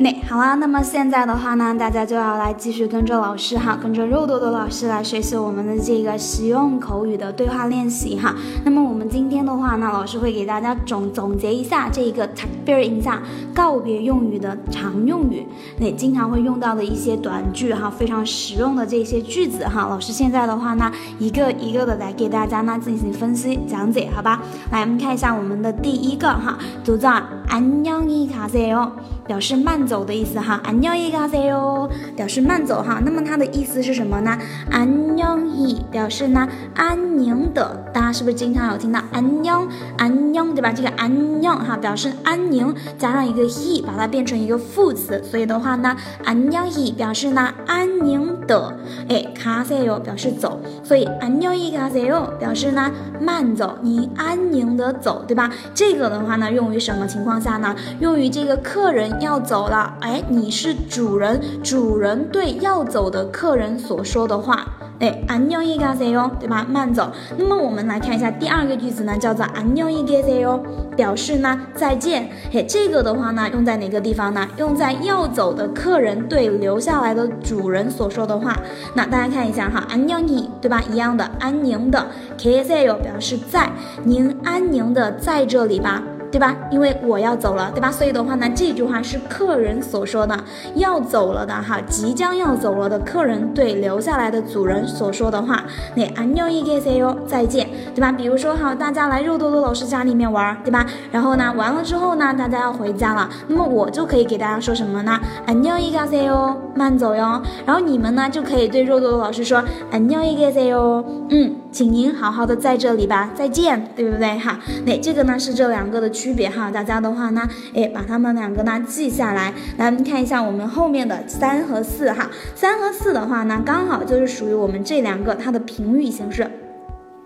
那好啦，那么现在的话呢，大家就要来继续跟着老师哈，跟着肉多多老师来学习我们的这个实用口语的对话练习哈。那么我们今天的话呢，老师会给大家总总结一下这个特别一下告别用语的常用语，那经常会用到的一些短句哈，非常实用的这些句子哈。老师现在的话呢，一个一个的来给大家呢进行分析讲解，好吧？来，我们看一下我们的第一个哈，读作안녕히가세 요。 表示慢走的意思哈，안녕히가세 요， 表示慢走哈。那么它的意思是什么呢？안녕 히， 表示呢安宁的。 大家是不是经常有听到安妞安妞，对吧？这个安妞哈，表示安宁，加上一个 he，把它变成一个副词，所以的话呢，安妞 he 表示呢安宁的，哎，卡塞哟表示走，所以安妞伊卡塞哟表示呢慢走，你安宁的走，对吧？这个的话呢，用于什么情况下呢？用于这个客人要走了，哎，你是主人，主人对要走的客人所说的话。哎，안녕히가세 요， 对吧？慢走。那么我们来看一下第二个句子呢，叫做안녕히계세 요， 表示呢再见。嘿，这个的话呢，用在哪个地方呢？用在要走的客人对留下来的主人所说的话。那大家看一下哈，안녕 히， 对吧？一样的，安宁的。계세 요， 表示在，您安宁的在这里吧。 对吧？因为我要走了，对吧？所以的话呢，这句话是客人所说的，要走了的哈，即将要走了的客人对留下来的主人所说的话。那안녕히계세 요， 再见， 对吧？比如说哈，大家来肉多多老师家里面玩，对吧？然后呢，完了之后呢，大家要回家了，那么我就可以给大家说什么呢？안녕히가세 요， 慢走哟。然后你们呢，就可以对肉多多老师说안녕히계세 요， 嗯。请您好好的在这里吧，再见，对不对哈？那这个呢是这两个的区别哈，大家的话呢，哎，把它们两个呢记下来。来，我们看一下我们后面的三和四哈，三和四的话呢，刚好就是属于我们这两个它的评语形式。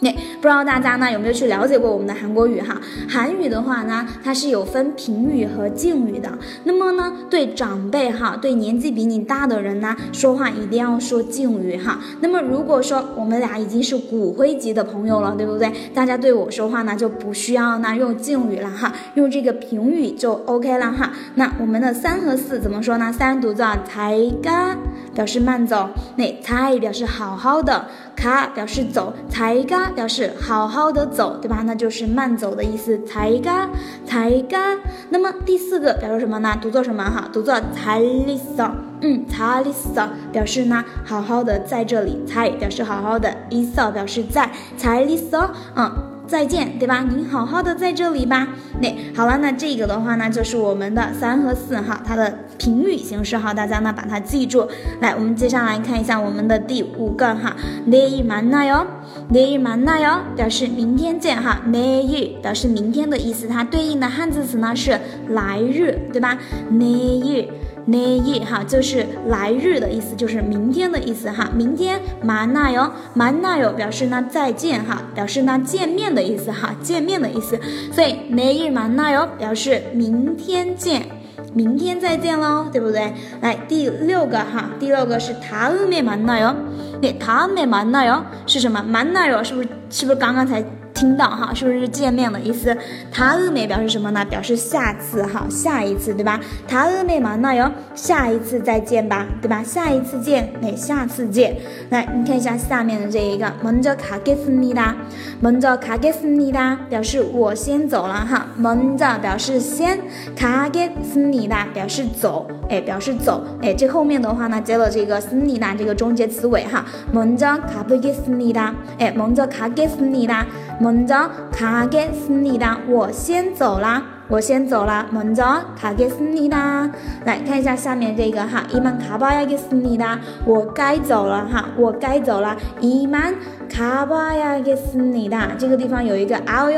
那不知道大家呢有没有去了解过我们的韩国语哈？韩语的话呢，它是有分平语和敬语的。那么呢，对长辈哈，对年纪比你大的人呢，说话一定要说敬语哈。那么如果说我们俩已经是骨灰级的朋友了，对不对？大家对我说话呢就不需要呢用敬语了哈，用这个平语就 OK 了哈。那我们的三和四怎么说呢？三读作才干，表示慢走；那才表示好好的，卡表示走，才嘎表示好好的走，对吧？那就是慢走的意思，才嘎才嘎。那么第四个表示什么呢？读作什么哈？读作才里嗦，嗯，才里嗦表示呢好好的在这里，才表示好好的，里嗦表示在，才里嗦，嗯。再见，对吧？您好好的在这里吧。那好了，那这个的话呢，就是我们的三和四哈，它的评语形式哈，大家呢把它记住。来，我们接下来看一下我们的第五个哈，내일만나 요， 내일만나 요， 表示明天见哈。내일表示明天的意思，它对应的汉字词呢是来日，对吧？내일 那日哈就是来日的意思，就是明天的意思哈。明天만나 요， 만나 요， 表示呢再见哈，表示呢见面的意思哈，见面的意思。所以那日만나 요， 表示明天见，明天再见喽，对不对？来第六个哈，第六个是다음에만나 요， 对，다음에만나 요， 是什么？만나 요， 是不是？是不是刚刚才？ 听到哈，是不是见面的意思？他日美表示什么呢？表示下次哈，下一次对吧？他日美嘛，那哟，下一次再见吧，对吧？下一次见，那下次见。来，你看一下下面的这一个，먼저가겠습니 다， 먼저가겠습니 다， 表示我先走了哈。먼저表示先，가겠습니 다， 表示走， 哎，表示走，哎，这后面的话呢，接了这个습니다这个终结词尾哈。먼저가보겠습니 다， 哎，먼저가겠습니 다。 먼저가겠습니 다， 我先走啦，我先走啦。먼저가겠습니 다， 来看一下下面这个哈，이만가봐야겠습니 다， 我该走了哈，我该走了。이만가봐야겠습니 다， 这个地方有一个아오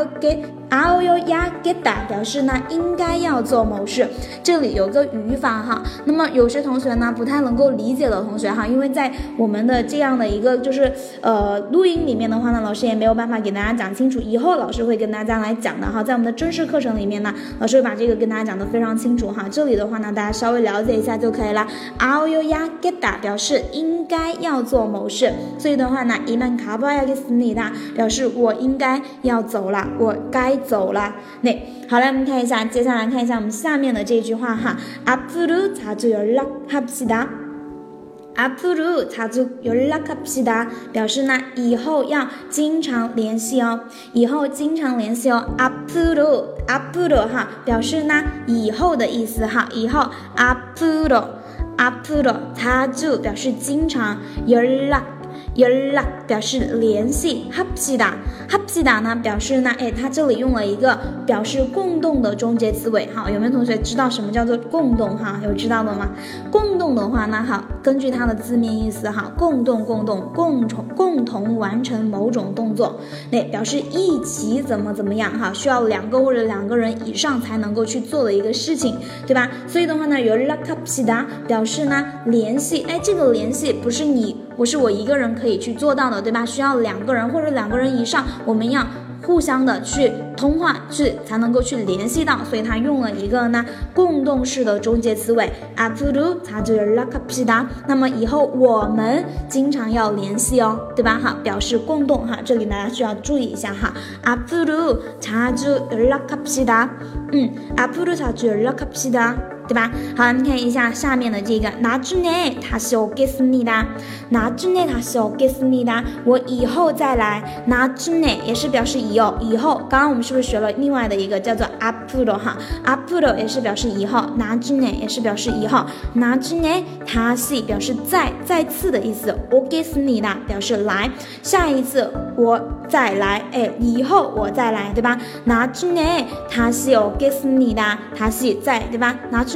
요게 아오요야겠다表示呢应该要做某事，这里有个语法哈。那么有些同学呢不太能够理解的同学哈，因为在我们的这样的一个就是呃录音里面的话呢，老师也没有办法给大家讲清楚。以后老师会跟大家来讲的哈，在我们的正式课程里面呢，老师会把这个跟大家讲的非常清楚哈。这里的话呢，大家稍微了解一下就可以了。아오요야겠다表示应该要做某事，所以的话呢，이만가봐야겠습니다表示我应该要走了，我该。 走了，那好了，我们看一下，接下来看一下我们下面的这句话哈。앞으로자주연락합시 다。 앞으로자주연락합시 다， 表示呢以后要经常联系哦，以后经常联系哦。앞으로앞으로哈，表示呢以后的意思哈，以后앞으로앞으로자주表示经常연락 연락表示联系，합시 다， 합시다呢表示呢，哎，它这里用了一个表示共动的终结词尾，哈，有没有同学知道什么叫做共动？哈，有知道的吗？共动的话呢，好，根据它的字面意思，哈，共动，共动，共同共同完成某种动作，那表示一起怎么怎么样，哈，需要两个或者两个人以上才能够去做的一个事情，对吧？所以的话呢，연락합시 다， 表示呢联系，哎，这个联系不是你。 不是我一个人可以去做到的，对吧？需要两个人或者两个人以上，我们要互相的去通话，去才能够去联系到。所以它用了一个呢共动式的中介词尾啊，不如，他就拉卡皮哒。那么以后我们经常要联系哦，对吧？哈，表示共动哈，这里大家需要注意一下哈。啊，不如，他就拉卡皮哒。嗯，啊，不如，他就拉卡皮哒。对吧？好，你看一下下面的这个，拿句呢？它是有给死你的，拿句呢？它是有给死你的。我以后再来，拿句呢？也是表示以后，以后。刚刚我们是不是学了另外的一个叫做阿普罗哈？阿普罗也是表示以后，拿句呢？也是表示以后，拿句呢？它是表示再再次的意思，我给死你的，表示来下一次我再来，哎，以后我再来，对吧？拿句呢？它是有给死你的，它是再对吧？拿句？